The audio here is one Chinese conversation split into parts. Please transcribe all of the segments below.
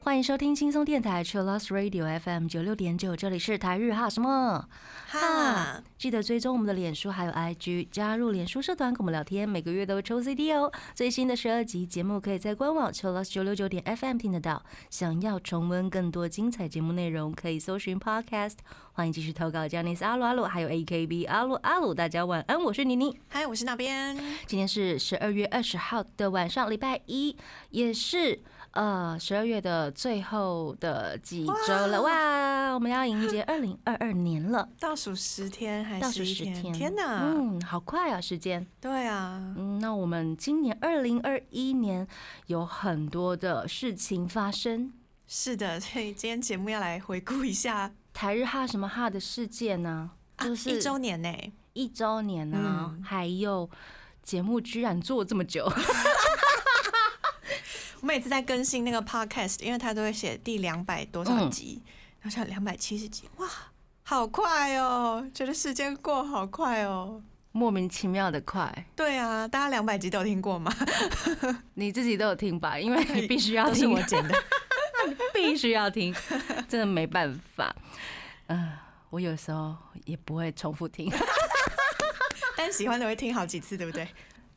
欢迎收听轻松电台 c h i l l o s Radio FM 九六点九，这里是台日哈什么？哈，记得追踪我们的脸书还有 IG，加入脸书社团跟我们聊天，每个月都会抽 CD 哦。最新的十二集节目可以在官网 c h i l o 九六九点 FM 听得到。想要重温更多精彩节目内容，可以搜寻 Podcast。欢迎继续投稿 j a n i c e 阿鲁阿鲁，还有 AKB 阿鲁阿鲁。大家晚安，我是妮妮。嗨，我是那边。今天是十二月二十号的晚上，礼拜一，也是。呃，十二月的最后的几周了，哇！我们要迎接二零二二年了，倒数十天还是倒数十天？天哪，嗯，好快啊，时间。对啊，嗯，那我们今年二零二一年有很多的事情发生。是的，所以今天节目要来回顾一下台日哈什么哈的事件呢？就是一周年呢，一周年呢，还有节目居然做这么久。我每次在更新那个 podcast，因为他都会写第两百多少集，然后像两百七十集，哇，好快哦！觉得时间过好快哦，莫名其妙的快。对啊，大家两百集都有听过吗？你自己都有听吧？因为你必须要听，我剪的，必须要听，真的没办法。嗯，我有时候也不会重复听，但喜欢的会听好几次，对不对？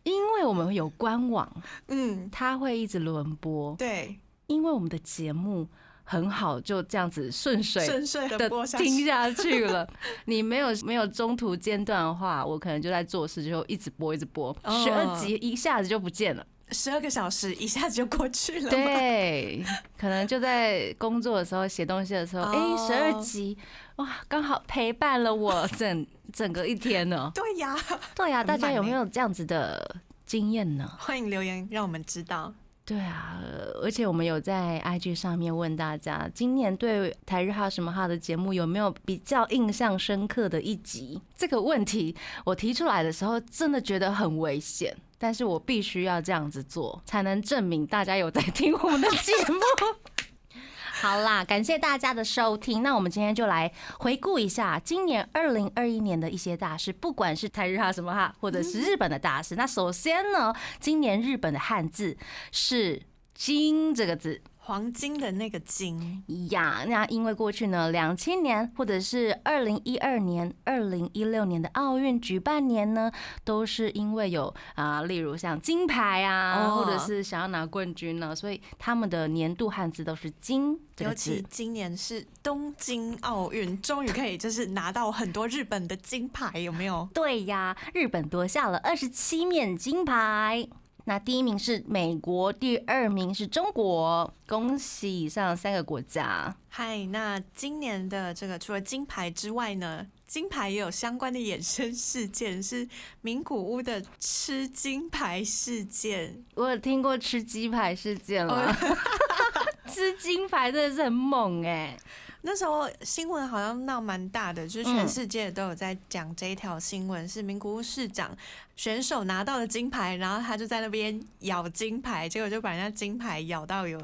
因为我们有官网，嗯，它会一直轮播，对，因为我们的节目很好，就这样子顺水顺水的听下去了。你没有没有中途间断的话，我可能就在做事，就一直播一直播，十二集一下子就不见了，十二个小时一下子就过去了。对，可能就在工作的时候写东西的时候，哎，十二集哇，刚好陪伴了我整。整个一天呢？对呀，对呀，大家有没有这样子的经验呢？欢迎留言让我们知道。对啊，而且我们有在 IG 上面问大家，今年对台日哈什么哈的节目有没有比较印象深刻的一集？这个问题我提出来的时候，真的觉得很危险，但是我必须要这样子做，才能证明大家有在听我们的节目。好啦，感谢大家的收听。那我们今天就来回顾一下今年二零二一年的一些大事，不管是台日哈什么哈，或者是日本的大事。那首先呢，今年日本的汉字是“金”这个字。黄金的那个金呀，那因为过去呢，两千年或者是二零一二年、二零一六年的奥运举办年呢，都是因为有啊，例如像金牌啊，或者是想要拿冠军呢，所以他们的年度汉字都是金。尤其今年是东京奥运，终于可以就是拿到很多日本的金牌，有没有？对呀，日本夺下了二十七面金牌。那第一名是美国，第二名是中国，恭喜以上三个国家。嗨，那今年的这个除了金牌之外呢，金牌也有相关的衍生事件，是名古屋的吃金牌事件。我有听过吃鸡排事件了，吃金牌真的是很猛哎。那时候新闻好像闹蛮大的，就是全世界都有在讲这一条新闻，是名古屋市长选手拿到了金牌，然后他就在那边咬金牌，结果就把人家金牌咬到有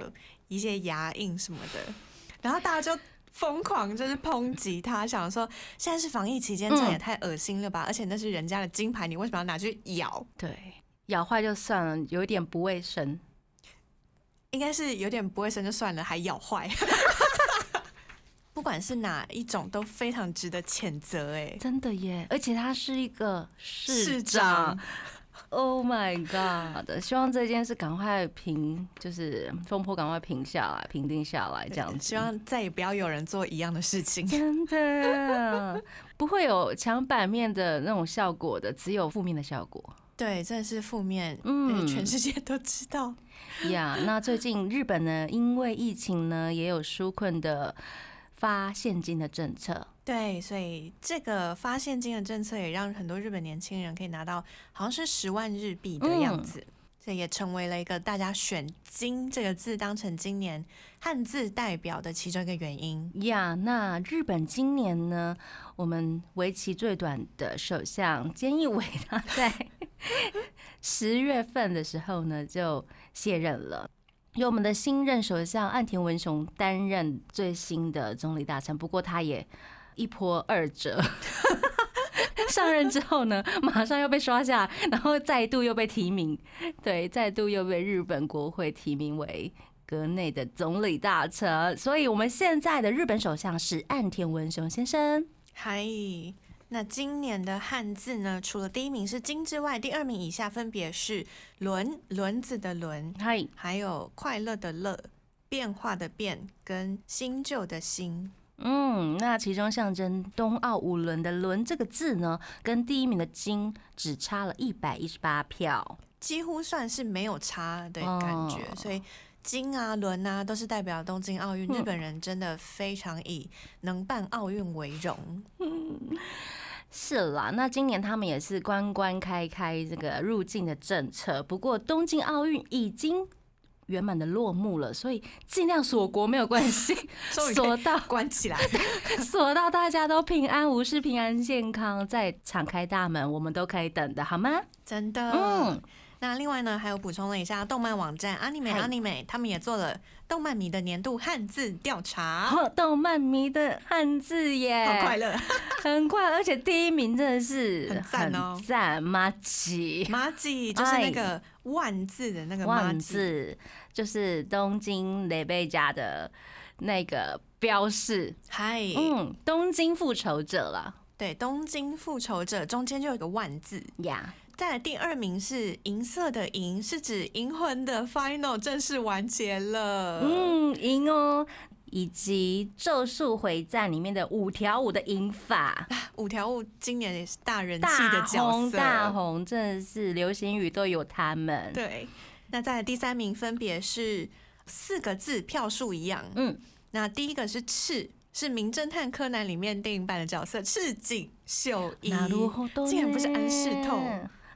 一些牙印什么的，然后大家就疯狂就是抨击他，想说现在是防疫期间，这也太恶心了吧！而且那是人家的金牌，你为什么要拿去咬？对，咬坏就算了，有一点不卫生，应该是有点不卫生就算了，还咬坏。不管是哪一种都非常值得谴责，哎，真的耶！而且他是一个市长，Oh my God！希望这件事赶快平，就是风波赶快平下来，平定下来，这样子。希望再也不要有人做一样的事情。真的 不会有抢版面的那种效果的，只有负面的效果。对，真的是负面，嗯，全世界都知道。呀，那最近日本呢，因为疫情呢，也有纾困的。发现金的政策，对，所以这个发现金的政策也让很多日本年轻人可以拿到好像是十万日币的样子，这也成为了一个大家选“金”这个字当成今年汉字代表的其中一个原因呀。那日本今年呢，我们为期最短的首相菅义伟他 在十月份的时候呢就卸任了。由我们的新任首相岸田文雄担任最新的总理大臣，不过他也一波二折，上任之后呢，马上又被刷下，然后再度又被提名，对，再度又被日本国会提名为阁内的总理大臣。所以，我们现在的日本首相是岸田文雄先生。嗨，那今年的汉字呢？除了第一名是金之外，第二名以下分别是轮轮子的轮，嗨，还有快乐的乐，变化的变，跟新旧的新。嗯，那其中象征冬奥五轮的“轮”这个字呢，跟第一名的“金”只差了一百一十八票，几乎算是没有差的感觉。所以金啊、轮啊，都是代表东京奥运。日本人真的非常以能办奥运为荣。嗯，是啦。那今年他们也是关关开开这个入境的政策，不过东京奥运已经。圆满的落幕了，所以尽量锁国没有关系，锁到 关起来，锁到大家都平安无事、平安健康，再敞开大门，我们都可以等的，好吗？真的，嗯。那另外呢，还有补充了一下，动漫网站 Anime Anime 他们也做了动漫迷的年度汉字调查。动漫迷的汉字耶，好快乐，很快，而且第一名真的是很赞哦，赞马吉，马吉就是那个万字的那个万字，就是东京雷贝家的那个标示。嗨，嗯，东京复仇者了，对，东京复仇者中间就有个万字。呀。再来第二名是银色的银，是指银魂的 Final 正式完结了。嗯，银哦，以及咒术回战里面的五条悟的银法，五条悟今年也是大人气的角色，大红真的是流行语都有他们。对，那在第三名分别是四个字票数一样。嗯，那第一个是赤，是名侦探柯南里面电影版的角色赤井秀一，竟然不是安室透。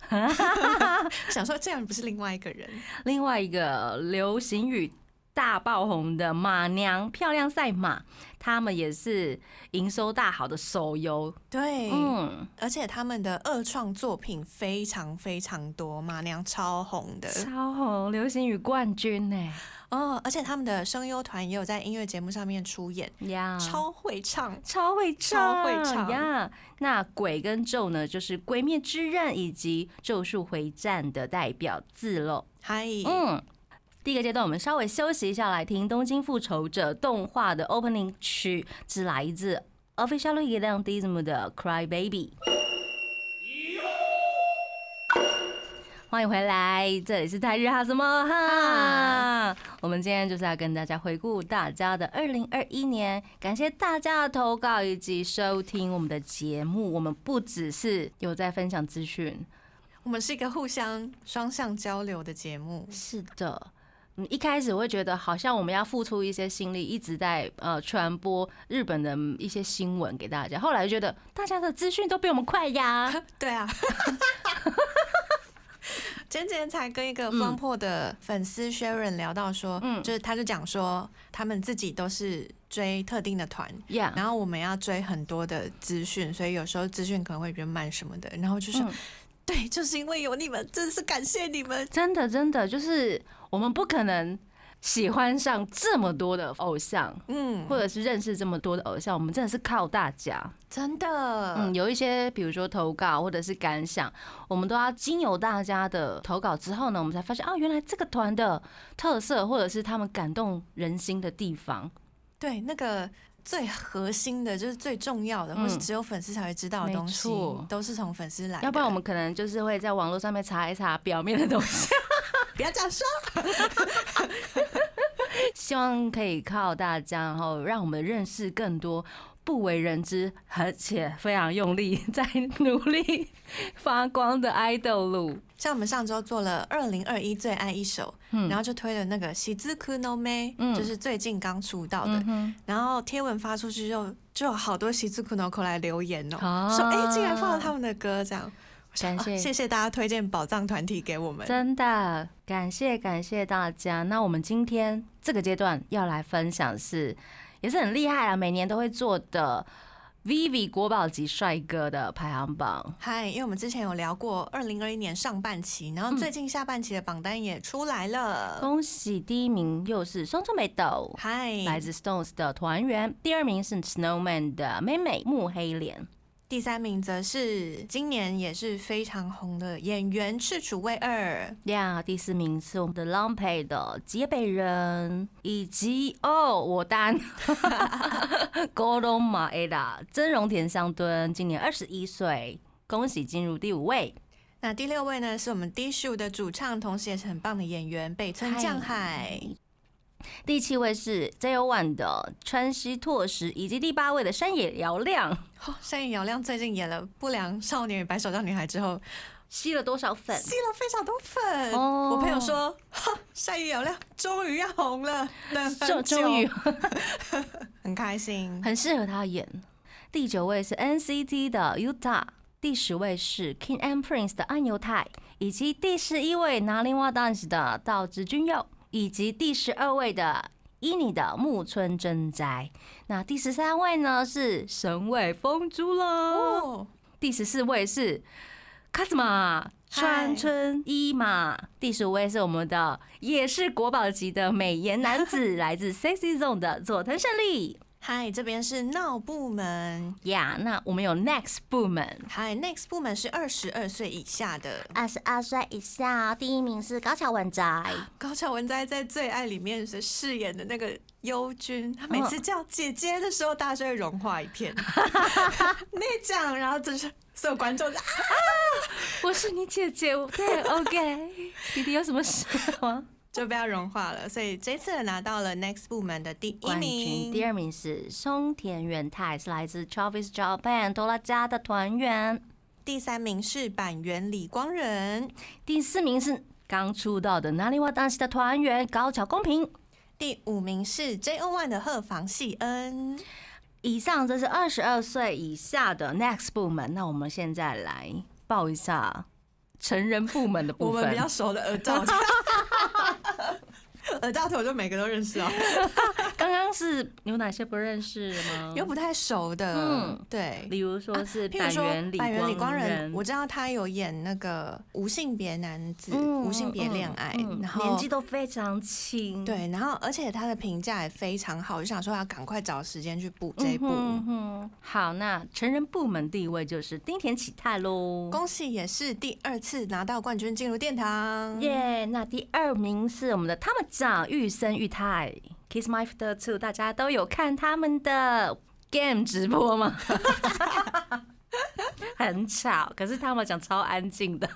想说这样不是另外一个人，另外一个流行语大爆红的马娘漂亮赛马，他们也是营收大好的手游。对，嗯，而且他们的二创作品非常非常多，马娘超红的，超红，流行语冠军呢。哦，而且他们的声优团也有在音乐节目上面出演呀，超会唱，超会唱，超会唱呀！那鬼跟咒呢，就是《鬼灭之刃》以及《咒术回战》的代表字喽。嗨，嗯，第一个阶段我们稍微休息一下，来听《东京复仇者》动画的 opening 曲，是来自 Official e l a n Disney 的《Cry Baby》。欢迎回来，这里是台日哈什么哈？我们今天就是要跟大家回顾大家的二零二一年，感谢大家的投稿以及收听我们的节目。我们不只是有在分享资讯，我们是一个互相双向交流的节目。是的，嗯，一开始会觉得好像我们要付出一些心力，一直在呃传播日本的一些新闻给大家，后来觉得大家的资讯都比我们快呀。对啊。前几天才跟一个方破的粉丝 Sharon 聊到说，嗯，就是他就讲说，他们自己都是追特定的团，然后我们要追很多的资讯，所以有时候资讯可能会比较慢什么的，然后就是，对，就是因为有你们，真的是感谢你们，真的真的就是我们不可能。喜欢上这么多的偶像，嗯，或者是认识这么多的偶像，我们真的是靠大家，真的，嗯，有一些比如说投稿或者是感想，我们都要经由大家的投稿之后呢，我们才发现啊，原来这个团的特色或者是他们感动人心的地方，对，那个最核心的就是最重要的，或是只有粉丝才会知道的东西，都是从粉丝来，要不然我们可能就是会在网络上面查一查表面的东西。不要这样说，希望可以靠大家，然后让我们认识更多不为人知，而且非常用力 在努力发光的爱豆路。像我们上周做了二零二一最爱一首，然后就推了那个喜之库诺妹，就是最近刚出道的，然后贴文发出去就就有好多喜之库诺口来留言哦，说哎，竟然放了他们的歌这样。感谢谢谢大家推荐宝藏团体给我们，真的感谢感谢大家。那我们今天这个阶段要来分享是，也是很厉害啊，每年都会做的 Vivi 国宝级帅哥的排行榜。嗨，因为我们之前有聊过二零二一年上半期，然后最近下半期的榜单也出来了。恭喜第一名又是双春美斗，嗨，来自 Stones 的团员。第二名是 Snowman 的妹妹木黑莲。第三名则是今年也是非常红的演员赤楚卫二。呀，第四名是我们的 Long Pay 的杰北人，以及哦，我单 Golden 马 Ada 真荣田香敦，今年二十一岁，恭喜进入第五位。那第六位呢，是我们低数的主唱，同时也是很棒的演员北村匠海。第七位是 J O ONE 的川西拓实，以及第八位的山野遥亮。哦，山野遥亮最近演了《不良少年与白手杖女孩》之后，吸了多少粉？吸了非常多粉。哦我朋友说，哈，山野遥亮终于要红了，等终很终于 很开心。很适合他演。第九位是 NCT 的 Utah，第十位是 King and Prince 的安由泰，以及第十一位拿林瓦 dance 的道之君佑，以及第十二位的伊尼的木村真哉。那第十三位呢是神尾风珠了，哦，第十四位是卡兹玛川村一马，第十五位是我们的也是国宝级的美颜男子，来自 Sexy Zone 的佐藤胜利。嗨，这边是闹部门。呀那我们有 Next 部门，嗨，Next 部门是二十二岁以下的。二十二岁以下，第一名是高桥文哉。高桥文哉在《最爱》里面是饰演的那个优君，他每次叫姐姐的时候，大家就会融化一片。那讲，然后就是所有观众就啊，我是你姐姐，对，OK。弟弟有什么事吗？就被他融化了。所以这次拿到了 Next 部门的第一冠军，名。第二名是松田元太，是来自 Travis Japan 多拉家的团员。第三名是板垣李光仁，第四名是刚出道的哪里哇当时的团员高桥公平。第五名是 JO One 的鹤房系恩。以上这是二十二岁以下的 Next 部门，那我们现在来报一下成人部门的部分。我们比较熟的耳罩，耳 大头就每个都认识哦，刚刚是有哪些不认识的吗？有不太熟的，嗯对。比如说是譬如说板垣李光仁仁，，我知道他有演那个无性别男子、嗯无性别恋爱，嗯嗯然后年纪都非常轻，对，然后而且他的评价也非常好，我就想说要赶快找时间去补这一部。嗯哼好，那成人部门第一位就是丁田启泰喽。恭喜也是第二次拿到冠军，进入殿堂。耶那第二名是我们的他们长玉生玉泰，Kiss My Foot Two，大家都有看他们的 game 直播吗？很吵，可是他们讲超安静的。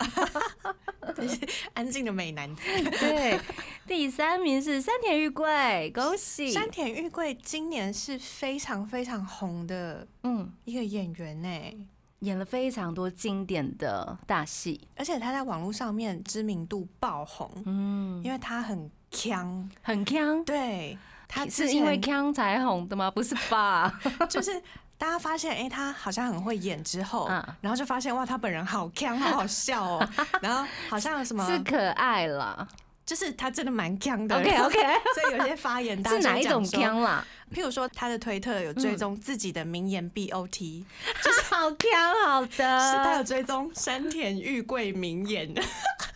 安静的美男子对，第三名是山田裕贵，恭喜。山田裕贵今年是非常非常红的嗯，一个演员呢，演了非常多经典的大戏。而且他在网络上面知名度爆红，嗯，因为他很强，很强，对他之是因为前强才红的吗？不是吧？就是大家发现，哎、他好像很会演之后，嗯然后就发现哇，他本人好强，好好笑哦。然后好像有什么，是可爱啦。就是他真的蛮强的。OK OK，所以有些发言大家是哪一种？强啦？譬如说，他的推特有追踪自己的名言 BOT，就是好强，好的是他有。追踪山田玉贵名言，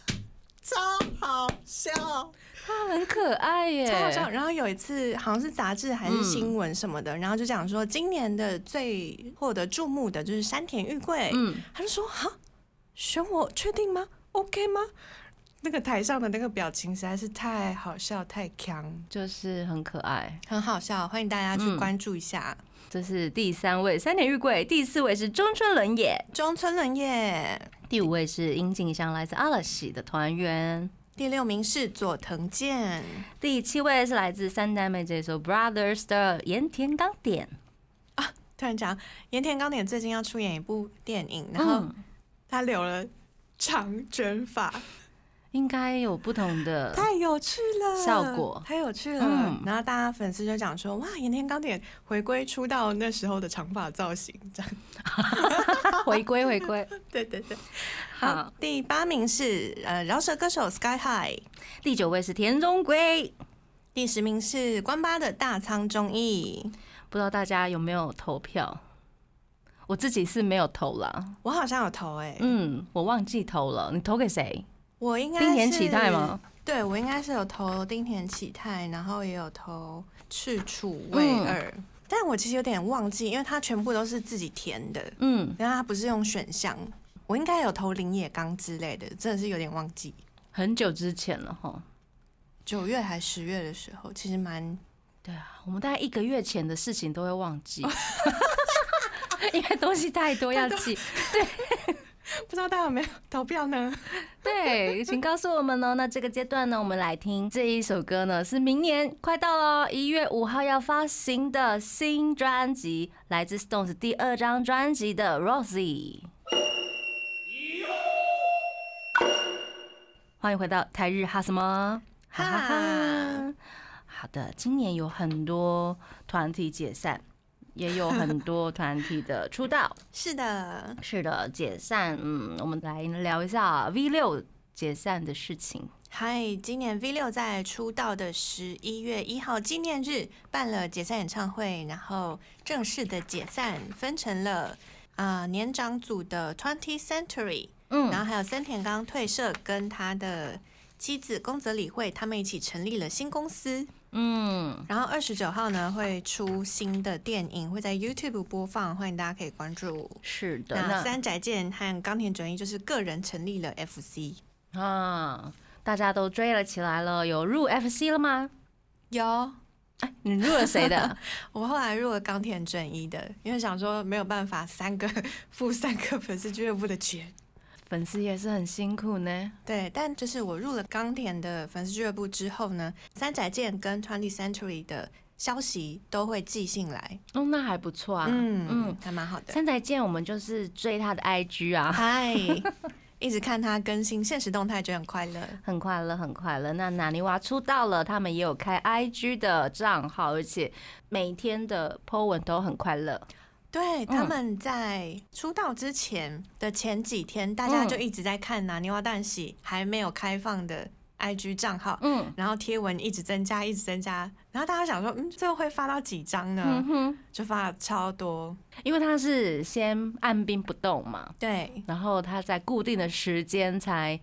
超好笑。他很可爱耶，超好笑。然后有一次好像是杂志还是新闻什么的，然后就讲说今年的最获得注目的就是山田裕贵，嗯，他就说哈，选我确定吗？OK 吗？那个台上的那个表情实在是太好笑，太强，就是很可爱。很好笑，欢迎大家去嗯。关注一下。这是第三位三田玉贵，第四位是中村伦也，中村伦也，第五位是樱井香，来自阿拉西的团员。第六名是佐藤健，第七位是来自三代妹这首 Brothers 的盐田刚典，突然讲盐田刚典最近要出演一部电影，然后嗯，他留了长卷发，应该有不同的太有趣了，效果太有趣了。嗯然后大家粉丝就讲说，哇，盐田刚典回归出道那时候的长发造型，这样。回 归回归。对对对。好好，第八名是呃饶舌歌手 Sky High，第九位是田中圭，第十名是关八的大仓忠义。不知道大家有没有投票？我自己是没有投了，我好像有投哎、嗯，我忘记投了。你投给谁？我应该丁田是启泰吗？？对，我应该是有投丁田启泰，然后也有投赤楚卫二。嗯但我其实有点忘记，因为它全部都是自己填的，嗯，然后它不是用选项。我应该有投林野刚之类的，真的是有点忘记。很久之前了哈。九月还十月的时候，其实蛮对啊，我们大概一个月前的事情都会忘记，因为东西太多 要记。不知道大家有没有投票呢？对，请告诉我们哦。那这个阶段呢，我们来听这一首歌呢，是明年快到了一月五号要发行的新专辑，来自 Stones 第二张专辑的《Rosie》。欢迎回到台日哈什么？哈哈哈。好的，今年有很多团体解散。也有很多团体的出道，是的，是的，解散。嗯，我们来聊一下 V 六解散的事情。嗨，今年 V 六在出道的十一月一号纪念日办了解散演唱会，然后正式的解散，分成了啊年长组的 Twenty Century，嗯，然后还有森田刚退社，跟他的妻子宫泽理惠他们一起成立了新公司。嗯，然后二十九号呢会出新的电影，会在 YouTube 播放，欢迎大家可以关注。是的，那三宅健和冈田准一就是个人成立了 FC 啊，大家都追了起来了。有入 FC 了吗？有，哎，你入了谁的？我后来入了冈田准一的，因为想说没有办法三个付三个粉丝俱乐部的钱。粉丝也是很辛苦呢。对，但就是我入了冈田的粉丝俱乐部之后呢，三宅健跟 Twenty Century 的消息都会寄信来。哦，那还不错啊。嗯嗯，还蛮好的。三宅健，我们就是追他的 IG 啊，嗨，一直看他更新现实动态，觉得很快乐，很快乐，很快乐。那纳尼娃出道了，他们也有开 IG 的账号，而且每天的 po 文都很快乐。对，他们在出道之前的前几天，大家就一直在看拿泥娃蛋喜还没有开放的 IG 账号，嗯，然后贴文一直增加，一直增加，然后大家想说，嗯，最后会发到几张呢？就发了超多，因为他是先按兵不动嘛，对，然后他在固定的时间才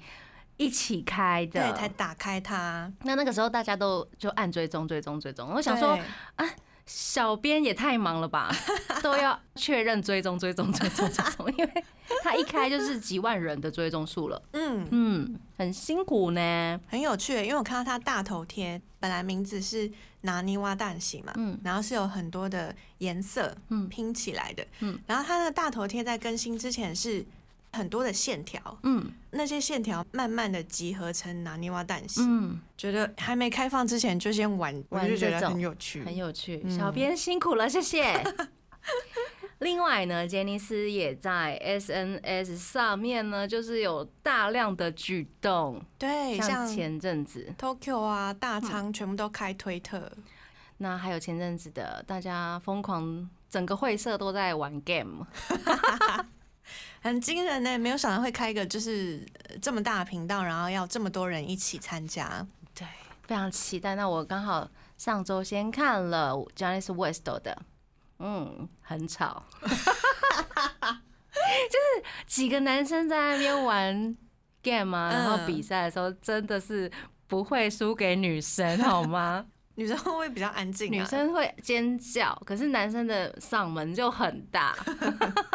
一起开的，对，才打开它。那那个时候大家都就按追踪，追踪，追踪。我想说，啊。小编也太忙了吧，都要确认追踪追踪追踪追踪，因为他一开就是几万人的追踪数了。嗯嗯，很辛苦呢，很有趣。因为我看到他大头贴，本来名字是拿泥挖蛋洗嘛，嗯，然后是有很多的颜色嗯拼起来的，嗯，然后他的大头贴在更新之前是。很多的线条，嗯，那些线条慢慢的集合成拿泥瓦蛋形，嗯，觉得还没开放之前就先玩，我就觉得很有趣，很有趣。小编辛苦了，谢谢。另外呢，杰尼斯也在 SNS 上面呢，就是有大量的举动，对，像前阵子。Tokyo 啊、大仓全部都开推特，那还有前阵子的大家疯狂，整个会社都在玩 game。很惊人呢，没有想到会开一个就是这么大的频道，然后要这么多人一起参加，对，非常期待。那我刚好上周先看了 Janice West 的，嗯，很吵，就是几个男生在那边玩 game 啊，然后比赛的时候真的是不会输给女生，好吗？女生会比较安静，女生会尖叫，可是男生的嗓门就很大，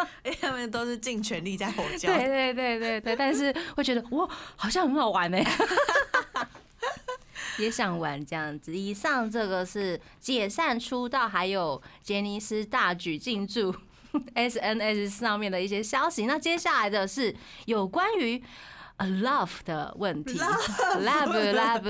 他们都是尽全力在吼叫。对对对对对，但是会觉得哇，好像很好玩呢，也想玩这样子。以上这个是解散出道，还有杰尼斯大举进驻 SNS 上面的一些消息。那接下来的是有关于。A love 的问题，love love，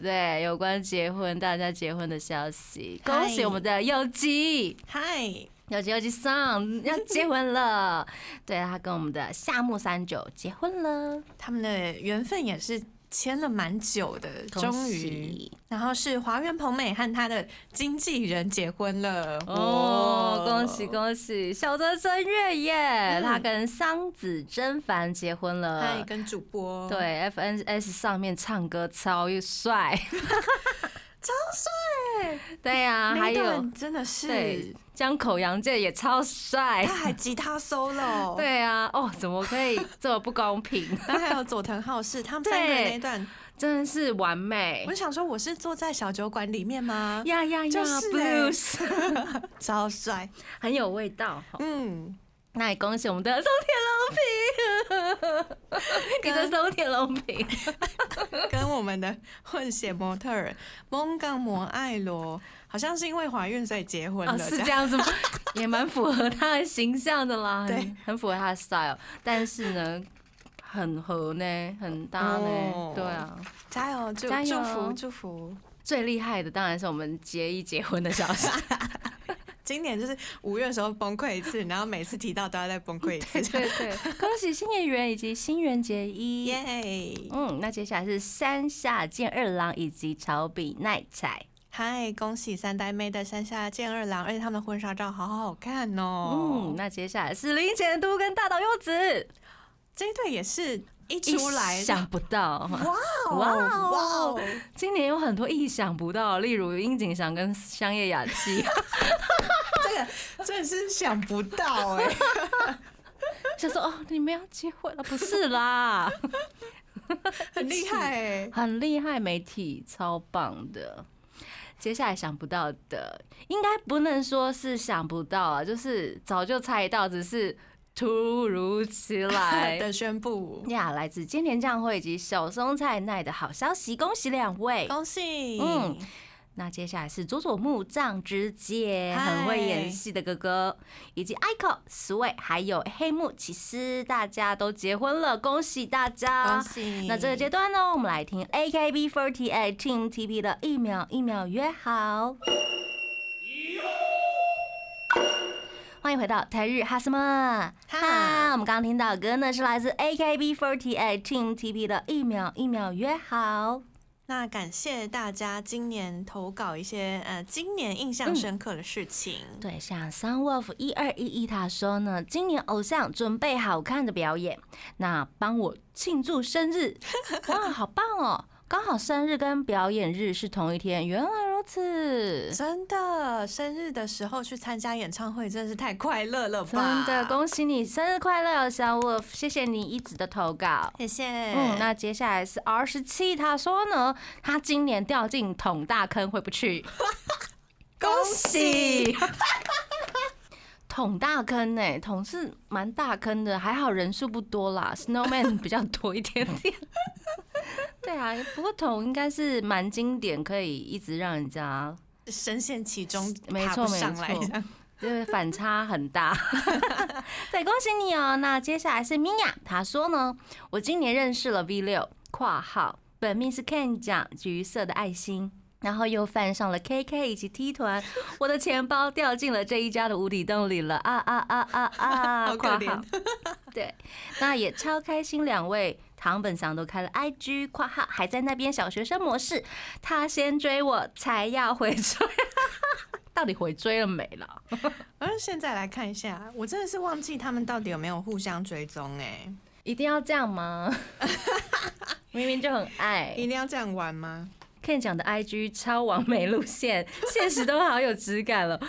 对，有关结婚，大家结婚的消息，恭喜我们的有吉，嗨，有吉有吉桑要结婚了，对他跟我们的夏目三九结婚了，他们的缘分也是。签了蛮久的，终于，然后是华原朋美和他的经纪人结婚了，哦，恭喜恭喜，小泽真月耶，他跟桑子真凡结婚了，他也跟主播，对，FNS 上面唱歌超帅，超帅，对呀，还有真的是。江口洋介也超帅，他还吉他 solo，对啊，啊，哦，怎么可以这么不公平？然后还有佐藤浩市，他们三个人那一段，真的是完美我就。想说，我是坐在小酒馆里面吗？呀呀呀就是欸，blues 超帅，很有味道。嗯，那也恭喜我们的松田龙平，你的松田龙平，跟我们的混血模特儿蒙冈摩爱罗，好像是因为怀孕所以结婚哦，了，是这样子吗？也蛮符合他的形象的啦，对很，很符合他的 style。但是呢，很合呢，很搭呢，哦对啊。加油，祝加油祝福祝福。最厉害的当然是我们结一结婚的消息，今年就是五月的时候崩溃一次，然后每次提到都要再崩溃一次 对，对对，恭喜新演员以及新垣结衣。耶！嗯，那接下来是山下健二郎以及草比奈彩。嗨，恭喜三代妹的山下健二郎，而且他们的婚纱照好好看哦。嗯，那接下来是林前都跟大岛优子，这一对也是一出来就想不到，哇哇哇哦哦！今年有很多意想不到，例如樱井翔跟香叶雅纪，这个真的是想不到哎、想说哦，你们要结婚了，不是啦，很厉害哎、很厉害，媒体超棒的。接下来想不到的，应该不能说是想不到啊，就是早就猜到，只是突如其来。的宣布，呀，来自今年将会以及小松菜奈的好消息，恭喜两位！恭喜！嗯那接下来是佐佐木藏之介，很会演戏的哥哥，以及 Ico、Sway 还有黑木启司，大家都结婚了，恭喜大家！恭喜！那这个阶段呢，我们来听 AKB48 Team TP 的一秒一秒约好。欢迎回到台日哈斯曼哈？我们刚刚听到的歌呢，是来自 AKB48 Team TP 的一秒一秒约好。那感谢大家今年投稿一些呃今年印象深刻的事情。对，像 Sunwolf 一二一一他说呢，今年偶像准备好看的表演，那帮我庆祝生日，哇，好棒哦！刚好生日跟表演日是同一天，原来如此。真的，生日的时候去参加演唱会，真是太快乐了吧！真的，恭喜你生日快乐，小 wolf！谢谢你一直的投稿。谢谢。嗯，那接下来是 R 十七，他说呢，他今年掉进桶大坑回不去，恭喜！桶大坑呢、桶是蛮大坑的，还好人数不多啦，Snowman 比较多一点点。对啊，不过桶应该是蛮经典，可以一直让人家深陷其中，没错没错上来这样就是反差很大。对，恭喜你哦。那接下来是米娅，她说呢，我今年认识了 V 六（括号本命是 Ken 奖橘色的爱心）。然后又犯上了 KK 以及 T 团，我的钱包掉进了这一家的无底洞里了啊啊啊啊啊！好可怜括号 对，那也超开心，两位唐本祥都开了 IG（ 括号还在那边小学生模式），他先追我才要回追，到底回追了没了？而 现在来看一下，我真的是忘记他们到底有没有互相追踪哎、一定要这样吗？明明就很爱。一定要这样玩吗？Ken 讲的 IG 超完美路线，现实都好有质感了。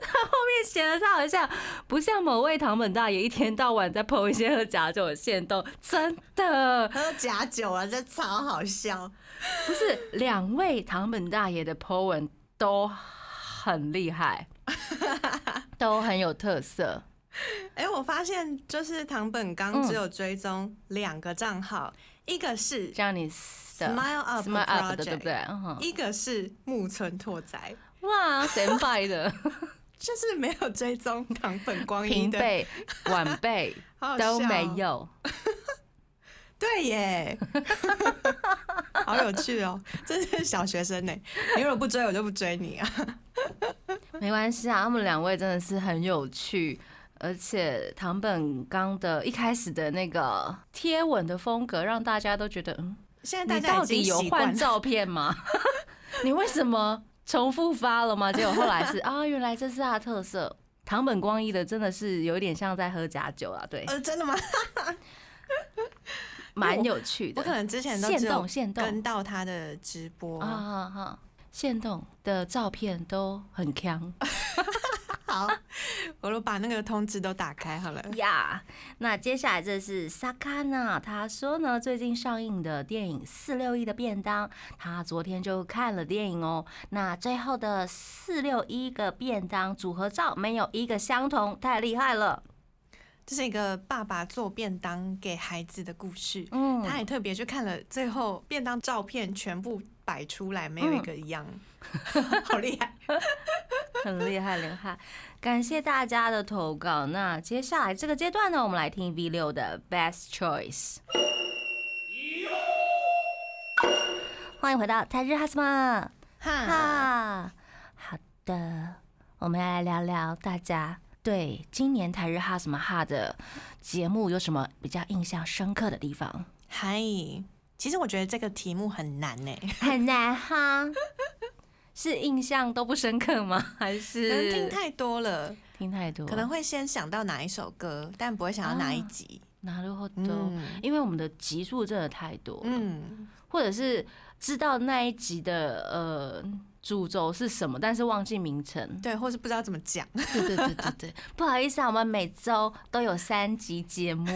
他后面写的他好像，不像某位堂本大爷一天到晚在 PO 一些喝假酒的线动，真的喝假酒啊，这超好笑。不是两位堂本大爷的 PO 文都很厉害，都很有特色。哎、我发现就是唐本刚只有追踪两个账号，一个是这样你的 Smile Up Smile Up 的对不对？嗯一个是木村拓哉，哇，神拜的 就是没有追踪唐本光一的，平辈晚辈 都笑没有。对耶，好有趣哦！真是小学生呢。你如果不追，我就不追你啊。没关系啊，他们两位真的是很有趣，而且唐本刚的一开始的那个贴吻的风格，让大家都觉得，嗯，现在你大家到底有换照片吗？你为什么重复发了吗？结果后来是啊，原来这是他的特色。唐本光一的真的是有点像在喝假酒啊，对，呃，真的吗？蛮有趣的。我可能之前都现只有动现动跟到他的直播，啊啊啊！现动的照片都很强，好，我都把那个通知都打开好了。呀，那接下来这是 Sakana，他说呢，最近上映的电影《四六一的便当》，他昨天就看了电影哦。那最后的四六一个便当组合照没有一个相同，太厉害了。这是一个爸爸做便当给孩子的故事。嗯，他也特别去看了，最后便当照片全部摆出来，没有一个一样，好厉害。很厉害，厉害！感谢大家的投稿。那接下来这个阶段呢，我们来听 V 六的 Best Choice。欢迎回到台日哈什么哈？好的，我们来聊聊大家对今年台日哈什么哈的节目有什么比较印象深刻的地方？嗨，其实我觉得这个题目很难呢，很难哈。是印象都不深刻吗？还是可能听太多了，听太多，可能会先想到哪一首歌，但不会想到哪一集。哪路后都，因为我们的集数真的太多，嗯，或者是知道那一集的呃主轴是什么，但是忘记名称，对，或是不知道怎么讲。对对对对对，不好意思啊，我们每周都有三集节目，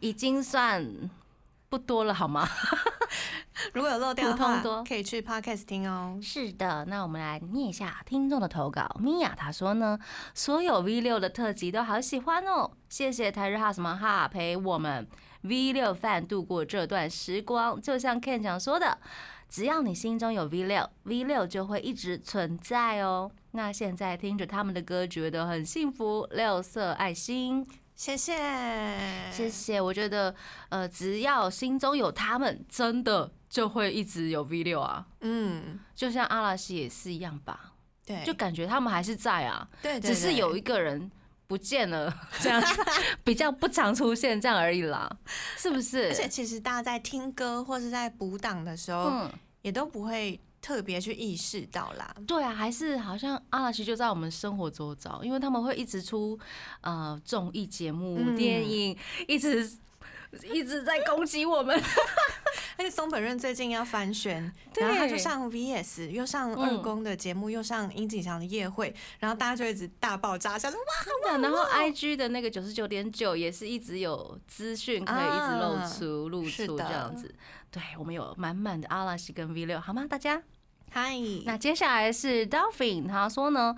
已经算不多了，好吗？如果有漏掉的话，可以去 podcast 听哦。是的，那我们来念一下听众的投稿。米娅她说呢，所有 V 六的特辑都好喜欢哦，谢谢台日哈什么哈陪我们 V 六饭度过这段时光。就像 Ken 讲说的，只要你心中有 V 六，V 六就会一直存在哦。那现在听着他们的歌，觉得很幸福。六色爱心。谢谢，谢谢。我觉得，呃，只要心中有他们，真的就会一直有 V 六啊。嗯，就像阿拉西也是一样吧。对，就感觉他们还是在啊。对，只是有一个人不见了，这样比较不常出现这样而已啦，是不是？而且其实大家在听歌或是在补档的时候，也都不会。特别去意识到啦，对啊，还是好像阿拉奇就在我们生活周遭，因为他们会一直出呃综艺节目、电影，一直一直在攻击我们。而且松本润最近要翻宣，然后他就上 VS，又上二宫的节目，又上殷景祥的夜会，然后大家就一直大爆炸，想说哇，真的。然后 IG 的那个九十九点九也是一直有资讯可以一直露出、露出这样子。对我们有满满的阿拉西跟 V 六，好吗？大家。嗨，那接下来是 Dolphin，他说呢，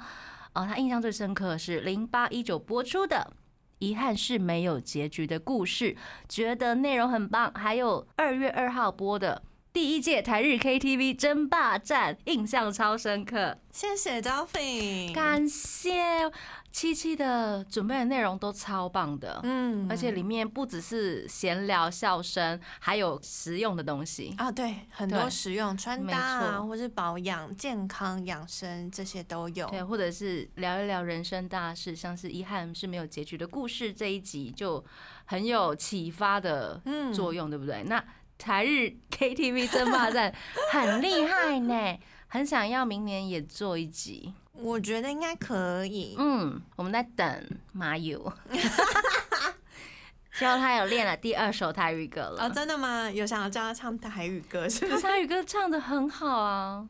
啊，他印象最深刻是零八一九播出的，遗憾是没有结局的故事，觉得内容很棒。还有二月二号播的第一届台日 KTV 争霸战，印象超深刻。谢谢 Dolphin，感谢。七七的准备的内容都超棒的，嗯，而且里面不只是闲聊、笑声，还有实用的东西。啊，对，很多实用穿搭啊，或是保养、健康、养生这些都有，对，或者是聊一聊人生大事，像是遗憾是没有结局的故事这一集就很有启发的作用，对不对？那台日 KTV 争霸战很厉害呢，很想要明年也做一集。我觉得应该可以。嗯，我们在等马友，希望他有练了第二首台语歌了。哦，真的吗？有想要叫他唱台语歌？是他台语歌唱的很好啊。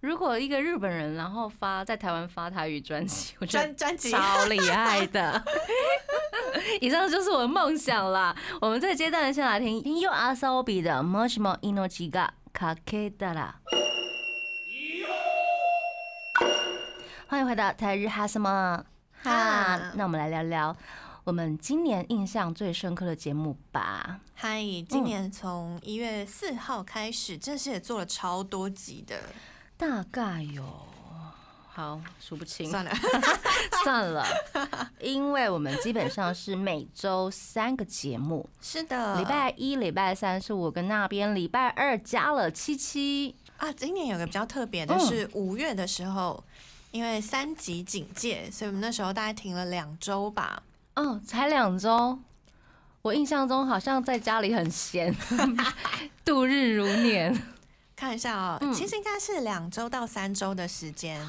如果一个日本人然后发在台湾发台语专辑，我觉得专辑超厉害的。以上就是我的梦想啦。我们这个阶段先来听 U R S O B 的《もしも命 欢迎回到台日哈什么哈？那我们来聊聊我们今年印象最深刻的节目吧。嗨，今年从一月四号开始，这是也做了超多集的，大概有好数不清，算了 算了，因为我们基本上是每周三个节目，是的，礼拜一、礼拜三是我跟那边，礼拜二加了七七啊。今年有个比较特别的是五月的时候。因为三级警戒，所以我们那时候大概停了两周吧。嗯，才两周。我印象中好像在家里很闲，度日如年。看一下啊，其实应该是两周到三周的时间。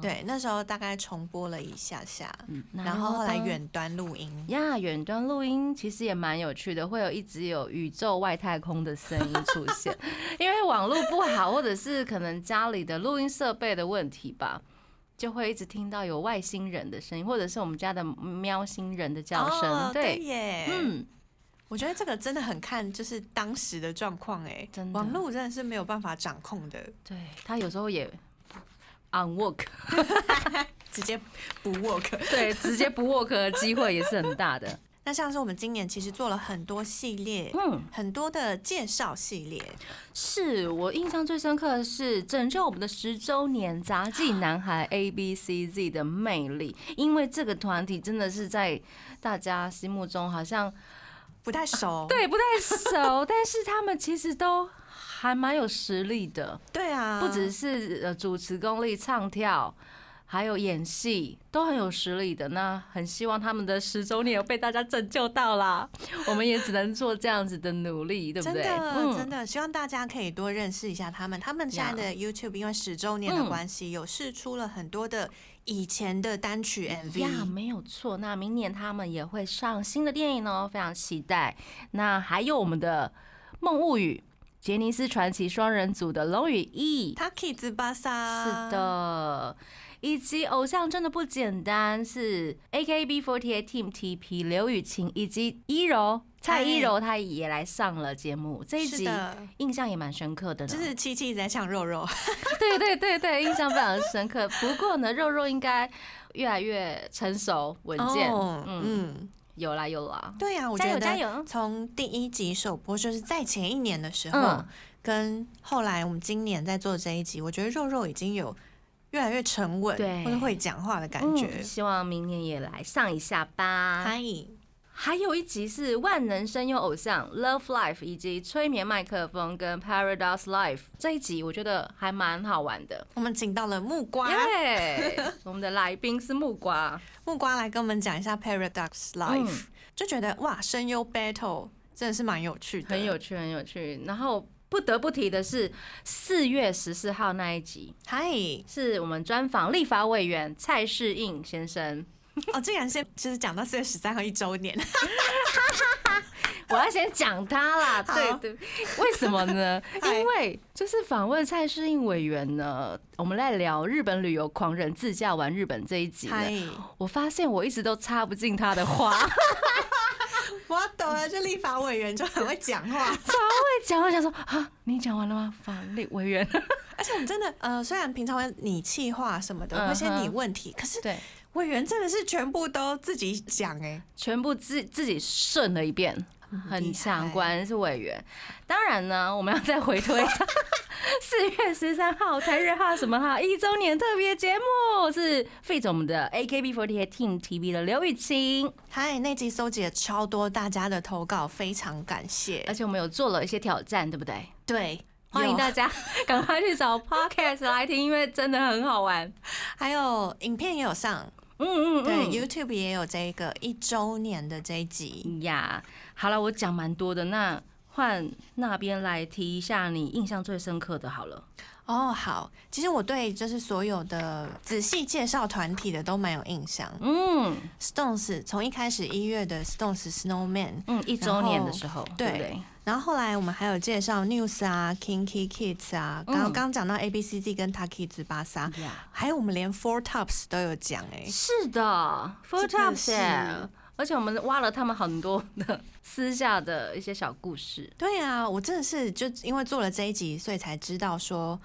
对，那时候大概重播了一下下，然后后来远端录音。呀，远端录音其实也蛮有趣的，会有一直有宇宙外太空的声音出现，因为网络不好，或者是可能家里的录音设备的问题吧。就会一直听到有外星人的声音，或者是我们家的喵星人的叫声。哦对对，耶，嗯，我觉得这个真的很看就是当时的状况，哎，真的网络真的是没有办法掌控的，对，他有时候也 on work，直接不 work。对，直接不 work 的机会也是很大的。那像是我们今年其实做了很多系列，嗯，很多的介绍系列，是我印象最深刻的是拯救我们的十周年杂技男孩 A B C Z 的魅力，因为这个团体真的是在大家心目中好像不太熟。对不太熟，但是他们其实都还蛮有实力的，对啊，不只是呃主持功力、唱跳。还有演戏都很有实力的，那很希望他们的十周年有被大家拯救到啦。我们也只能做这样子的努力，对不对？真的嗯真的希望大家可以多认识一下他们。他们现在的 YouTube 因为十周年的嗯关系，有试出了很多的以前的单曲呀，MV。呀没有错。那明年他们也会上新的电影哦，非常期待。那还有我们的《梦物语》杰尼斯传奇双人组的龙与翼，Taki 兹巴萨是，的，以及偶像真的不简单，是 AKB48 Team TP 刘雨晴以及一柔蔡依柔，她也来上了节目。这一集，印象也蛮深刻的呢，就是七七一直在唱肉肉，对对对对，印象非常深刻。不过呢，肉肉应该越来越成熟稳健，哦嗯，嗯，有啦有啦，对啊，我加觉得油加油！从第一集首播就是在前一年的时候，嗯。跟后来我们今年在做这一集，我觉得肉肉已经有越来越沉稳，对或者会讲话的感觉嗯。希望明年也来上一下吧。嗨，还有一集是万能声优偶像 Love Life 以及催眠麦克风跟 Paradox Life 这一集，我觉得还蛮好玩的。我们请到了木瓜，耶！我们的来宾是木瓜，木瓜来跟我们讲一下 Paradox Life，、嗯就觉得哇，声优 battle 真的是蛮有趣的，很有趣，很有趣。然后不得不提的是四月十四号那一集，嗨，是我们专访立法委员蔡世应先生。哦，竟然先就是讲到四月十三号一周年，我要先讲他啦，好对对，为什么呢？因为就是访问蔡世应委员呢，我们来聊日本旅游狂人自驾玩日本这一集嗨呢，，我发现我一直都插不进他的话，我懂了，就立法委员就很会讲话，会讲，我想说啊，你讲完了吗？法律委员，而且我们真的呃，虽然平常会你气话什么的，会先你问题，可是对，委员真的是全部都自己讲哎、全部自自己顺了一遍，很强，果然是委员。当然呢，我们要再回推 四月十三号台日哈什么哈一周年特别节目，是费总我们的 AKB48 Team TV 的刘雨晴，嗨，那集搜集了超多大家的投稿，非常感谢而。且我们有做了一些挑战，对不对？对，欢迎大家 赶快去找 Podcast 来听，因为真的很好玩。还有影片也有上，嗯嗯对嗯，，YouTube 也有这个一周年的这一集。呀，好了，我讲蛮多的，那换那边来提一下你印象最深刻的，好了。哦，好，其实我对就是所有的仔细介绍团体的都蛮有印象。嗯 Stones 从一开始一月的 Stones Snowman，嗯，一周年的时候，对？然后后来我们还有介绍 News 啊、Kinky Kids 啊，刚嗯刚讲到 A B C D 跟 Taki 兹巴萨，呀，还有我们连 Four Tops 都有讲哎、是的，Four t 个 o p 是 s 而且我们挖了他们很多的私下的一些小故事。对啊，我真的是就因为做了这一集，所以才知道说，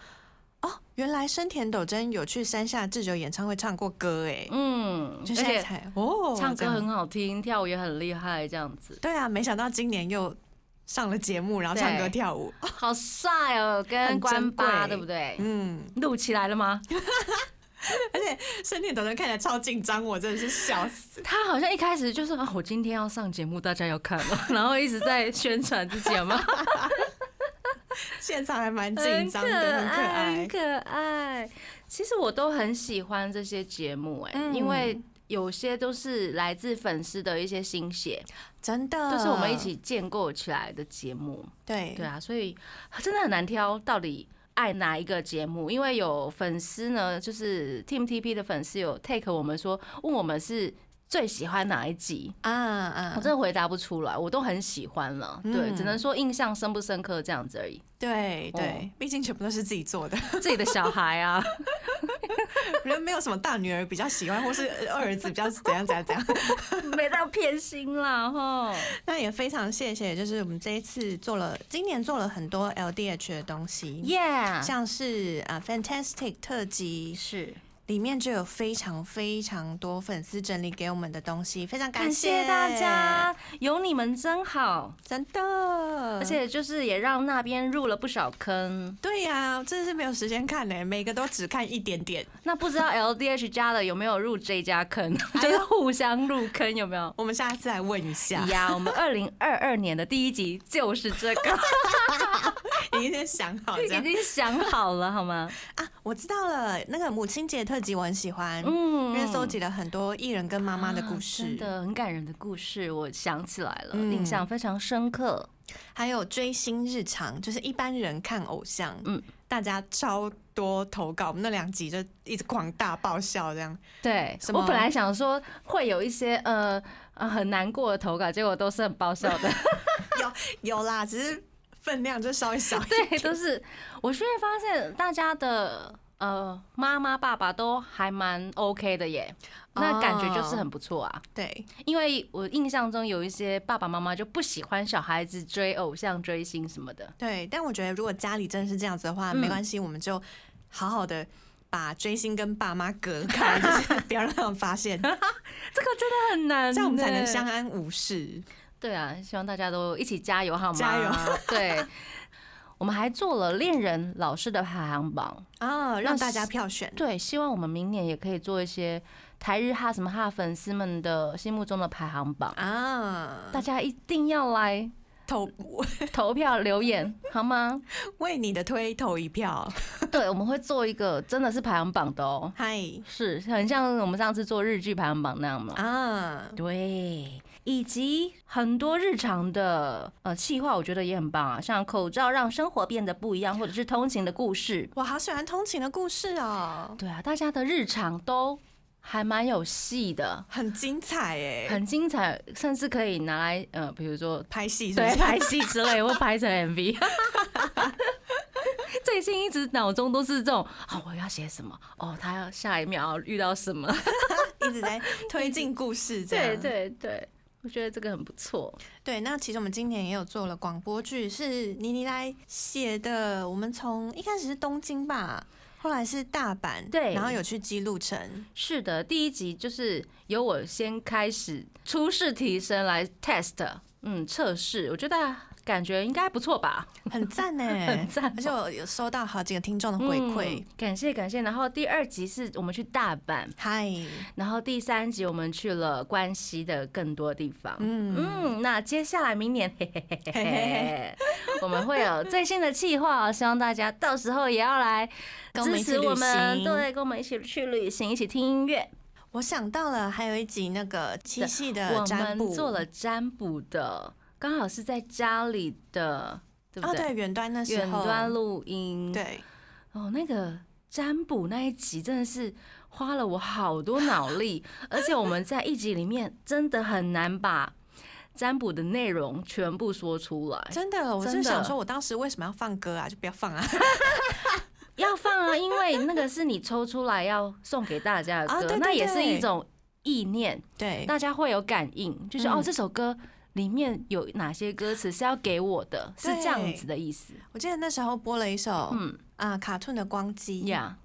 哦，原来生田斗真有去山下智久演唱会唱过歌哎、嗯，就现在哦，唱歌很好听，跳舞也很厉害，这样子，对啊，没想到今年又上了节目，然后唱歌跳舞，好帅哦，跟很关珍八贵对不对？嗯，录起来了吗？而且生田斗真看起来超紧张，我真的是笑死。他好像一开始就是啊，我今天要上节目，大家要看了，然后一直在宣传自己，有没有？现场还蛮紧张的，很可爱很。可爱。其实我都很喜欢这些节目，哎，嗯因为有些都是来自粉丝的一些心血，真的，就是我们一起建构起来的节目。对对啊，所以真的很难挑到底爱哪一个节目，因为有粉丝呢，就是 Team TP 的粉丝有 take 我们说，问我们是最喜欢哪一集？啊啊我真的回答不出来，我都很喜欢了，对，嗯只能说印象深不深刻这样子而已。哦对对，毕竟全部都是自己做的，自己的小孩啊，人没有什么大女儿比较喜欢，或是二儿子比较怎样怎样怎样。没到偏心啦，哈。那也非常谢谢，就是我们这一次做了，今年做了很多 LDH 的东西。Yeah，像是啊、Fantastic 特辑是里面就有非常非常多粉丝整理给我们的东西，非常感谢谢大家，有你们真好，真的，而且就是也让那边入了不少坑。对呀、真的是没有时间看呢，每个都只看一点点。那不知道 LDH 家的有没有入这家坑？哎就是互相入坑有没有？我们下次来问一下，呀，我们二零二二年的第一集就是这个，已经先想好这已样经想好了 好吗？啊。我知道了，那个母亲节特辑我很喜欢，嗯因为搜集了很多艺人跟妈妈的故啊事，真的很感人的故事，我想起来了，嗯印象非常深刻。还有追星日常，就是一般人看偶像，嗯嗯，大家超多投稿，我们那两集就一直狂大爆笑这样。对我本来想说会有一些呃呃很难过的投稿，结果都是很爆笑的。有有啦，只是分量就稍微小一点对，点。都是我现在发现大家的呃妈妈爸爸都还蛮 OK 的耶，那感觉就是很不错啊。对，因为我印象中有一些爸爸妈妈就不喜欢小孩子追偶像、追星什么的。对，但我觉得如果家里真的是这样子的话，嗯没关系，我们就好好的把追星跟爸妈隔开，就是 不要让他们发现，这个真的很难，这样我们才能相。安无事。对啊，希望大家都一起加油好吗？加油！对，我们还做了恋人老师的排行榜。啊，让大家票选。对，希望我们明年也可以做一些台日哈什么哈粉丝们的心目中的排行榜，啊，大家一定要来投投票留言好吗？为你的推投一票，对，我们会做一个真的是排行榜的哦，嗨是很像我们上次做日剧排行榜那样嘛。啊，对，以及很多日常的呃气话，我觉得也很棒啊，像口罩让生活变得不一样，或者是通勤的故事。我好喜欢通勤的故事哦，对啊，大家的日常都还蛮有戏的，很精彩哎，很精彩，甚至可以拿来呃，比如说拍戏？对拍戏之类，或拍成 MV。最近一直脑中都是这种，哦，我要写什么？哦，他要下一秒遇到什么？一直在推进故事，这对样对对，我觉得这个很不错。对。那其实我们今年也有做了广播剧，是妮妮来写的。我们从一开始是东京吧，后来是大阪，对然后有去记录城，是的，第一集就是由我先开始初试提升来 test，嗯，测试，我觉得感觉应该不错吧。很赞 呢，很赞而且我有收到好几个听众的回馈嗯，感谢感谢。然后第二集是我们去大阪，嗨，然后第三集我们去了关西的更多地方。嗯，嗯，那接下来明年，嘿嘿嘿嘿嘿嘿嘿，我们会有最新的计划哦，希望大家到时候也要来支持我们。对，跟我们一起去旅行，一起听音乐。我想到了，还有一集那个七夕的我占卜，们做了占卜的，刚好是在家里的，对不哦，对？远端那时候，远端录音，对，哦，那个占卜那一集真的是花了我好多脑力，而且我们在一集里面真的很难把占卜的内容全部说出来。真的，我真的是想说，我当时为什么要放歌啊？就不要放啊！要放啊，因为那个是你抽出来要送给大家的歌，那也是一种意念，对，大家会有感应，就是、哦嗯这首歌。里面有哪些歌词是要给我的？是这样子的意思。我记得那时候播了一首嗯啊卡顿的光机，呀，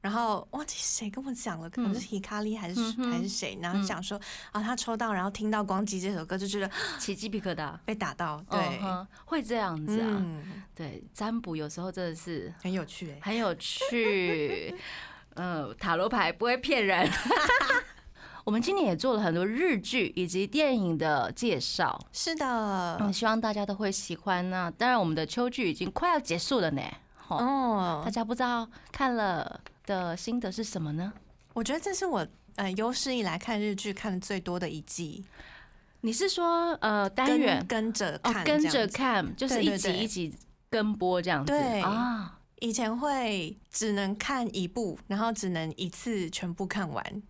然后忘记谁跟我讲了，可能是 Hikari 还是嗯还是谁，然后讲说啊他抽到，然后听到光机这首歌就觉得起鸡皮疙瘩。被打到，对会这样子啊。嗯，对，占卜有时候真的是很有趣哎。很有趣。嗯，塔罗牌不会骗人。我们今年也做了很多日剧以及电影的介绍，是的。嗯，，希望大家都会喜欢。那当然，我们的秋剧已经快要结束了呢。哦，哦。大，家不知道看了的心得是什么呢？我觉得这是我呃有史以来看日剧看的最多的一季，你是说呃单元？跟着哦跟着看就是一集一集跟播这样子。对。啊？以前会只能看一部，然后只能一次全部看完。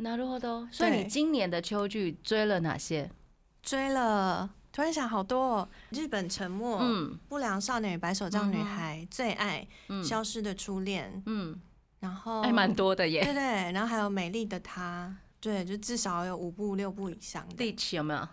なるほど。所以你对今年的秋剧追了哪些？追了，突然想好多、哦，日本沉默、嗯不良少年与白手杖女嗯哼孩、最爱、嗯消失的初恋，嗯，然后还蛮多的耶。对对，然后还有美丽的她，对，就至少有五部六部以上的。第七有没有？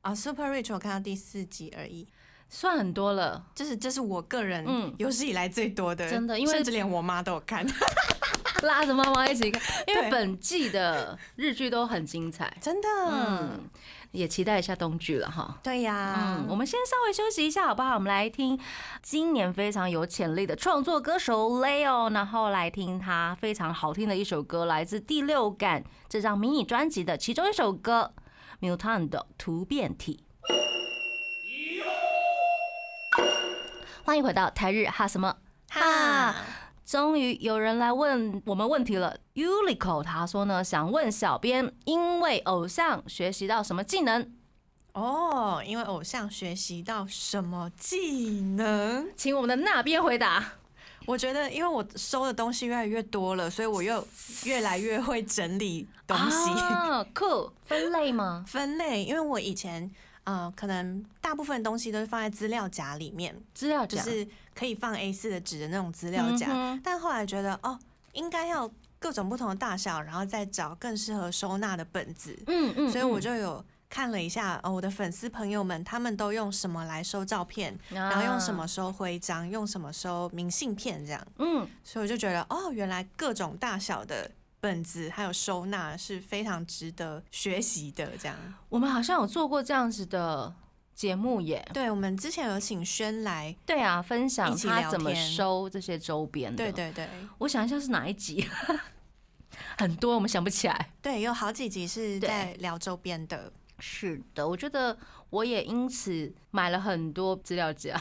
啊，Super Rich 我看到第四集而已，算很多了。这是这是我个人嗯有史以来最多的，真的因为甚至连我妈都有看， 拉着妈妈一起看，因为本季的日剧都很精彩。真的，嗯，也期待一下冬剧了哈。对呀，嗯，我们先稍微休息一下，好不好？我们来听今年非常有潜力的创作歌手 Leo，然后来听他非常好听的一首歌，来自第六感这张迷你专辑的其中一首歌《Mutant 的突变体》。欢迎回到台日哈什么哈。终于有人来问我们问题了。Ulico 他说呢，想问小编，因为偶像学习到什么技能？哦，因为偶像学习到什么技能？请我们的那边回答。我觉得，因为我收的东西越来越多了，所以我又越来越会整理东西、啊，酷，分类吗？分类。因为我以前呃，可能大部分东西都是放在资料夹里面，资料夹就是可以放 A 四的纸的那种资料夹。嗯但后来觉得，哦，应该要各种不同的大小，然后再找更适合收纳的本子。嗯嗯所以我就有看了一下，呃，我的粉丝朋友们他们都用什么来收照片，然后用什么？收徽章，用什么收明信片这样。嗯，所以我就觉得，哦，原来各种大小的本子还有收纳是非常值得学习的。这样，我们好像有做过这样子的节目耶。对我们之前有请轩来，对啊，分享他怎么收这些周边的。对，对对我想一下是哪一集，很多我们想不起来。对，有好几集是在聊周边的。是的，我觉得我也因此买了很多资料夹，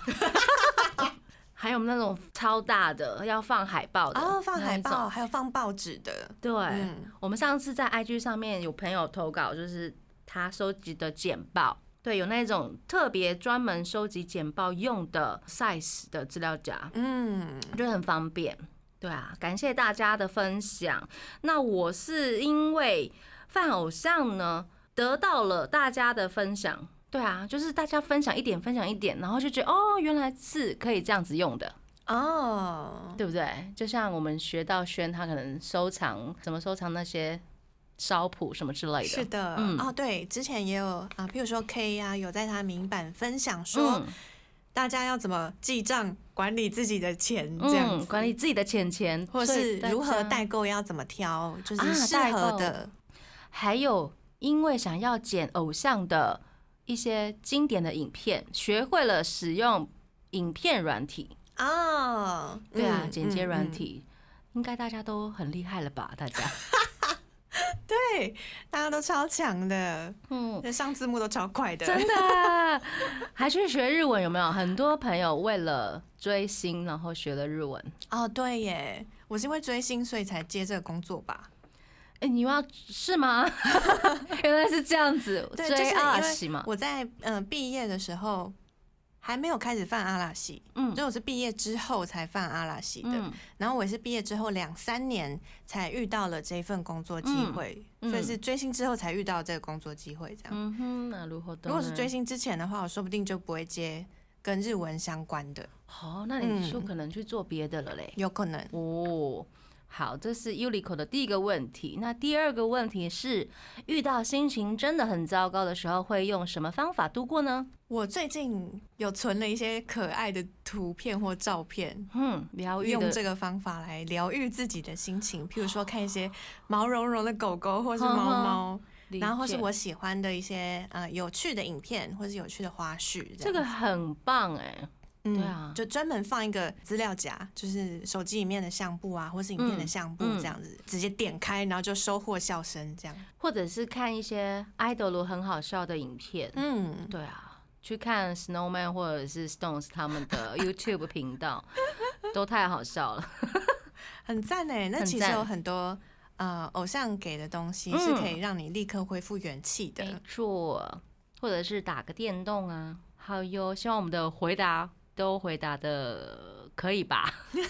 还有那种超大的要放海报的，哦，放海报，还有放报纸的，对，嗯，我们上次在 IG 上面有朋友投稿，就是他收集的简报，对，有那种特别专门收集简报用的 size 的资料夹，嗯，我觉得很方便。对啊，感谢大家的分享。那我是因为饭偶像呢，得到了大家的分享。对啊，就是大家分享一点，分享一点，然后就觉得哦，原来是可以这样子用的。哦，对不对？就像我们学到轩，他可能收藏怎么收藏那些烧谱什么之类的。是的，嗯哦，对，之前也有啊，譬如说 K 呀、有在他名版分享说，嗯大家要怎么记账、管理自己的钱，这样嗯，管理自己的钱钱，或是如何代购要怎么挑，就啊是适合的。还有因为想要剪偶像的一些经典的影片，学会了使用影片软体。哦，对啊，嗯剪接软。体，应该大家都很厉害了吧？大家，对，大家都超强的，嗯，那上字幕都超快的。真的，还去学日文有没有？很多朋友为了追星，然后学了日文。哦，对耶，我是因为追星所以才接这个工作吧？哎、你要是吗？原来是这样子，追因阿喜嘛为。我在嗯毕业的时候还没有开始犯阿拉西，嗯就我是毕业之后才犯阿拉西的。嗯然后我也是毕业之后两三年才遇到了这份工作机会，所以是追星之后才遇到这个工作机会。这样，嗯哼，那如何？如果是追，星之前的话，我说不定就不会接跟日文相关的，哦，那你就嗯可能去做别的了嘞。有可能。哦，好，这是 Ulico 的第一个问题。那第二个问题是，遇到心情真的很糟糕的时候，会用什么方法度过呢？我最近有存了一些可爱的图片或照片，嗯，疗愈用这个方法来疗愈自己的心情，譬如说看一些毛茸茸的狗狗或是猫猫，理然后是我喜欢的一些呃有趣的影片或是有趣的花絮，这个很棒哎、嗯对啊就专门放一个资料夹，就是手机里面的相簿啊，或是影片的嗯相簿嗯这样子，直接点开，然后就收获笑声这样。或者是看一些 idol 很好笑的影片。嗯，对啊，去看 Snowman 或者是 Stones 他们的 YouTube 频道，都太好笑了。很赞哎，那其实有很多呃偶像给的东西是可以让你立刻恢复元气的。没错，或者是打个电动啊。好哟，希望我们的回答都回答的可以吧？因为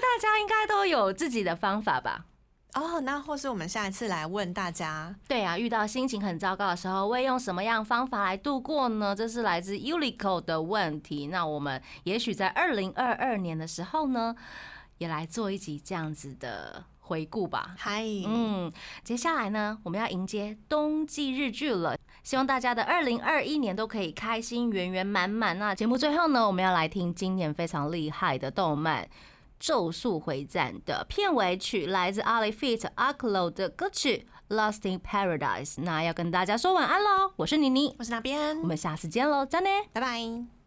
大家应该都有自己的方法吧？哦，那或是我们下一次来问大家，对啊，遇到心情很糟糕的时候，会用什么样方法来度过呢？这是来自 Ulico 的问题。那我们也许在二零二二年的时候呢，也来做一集这样子的回顾吧。嗨，嗯，接下来呢，我们要迎接冬季日剧了，希望大家的二零二一年都可以开心圆圆满满。那节目最后呢，我们要来听今年非常厉害的动漫。《咒术回战》的片尾曲来自 Ali Feat. a k l o 的歌曲《Lost in Paradise》。那要跟大家说晚安喽，我是妮妮，我是那边，我们下次见喽，再见，拜拜。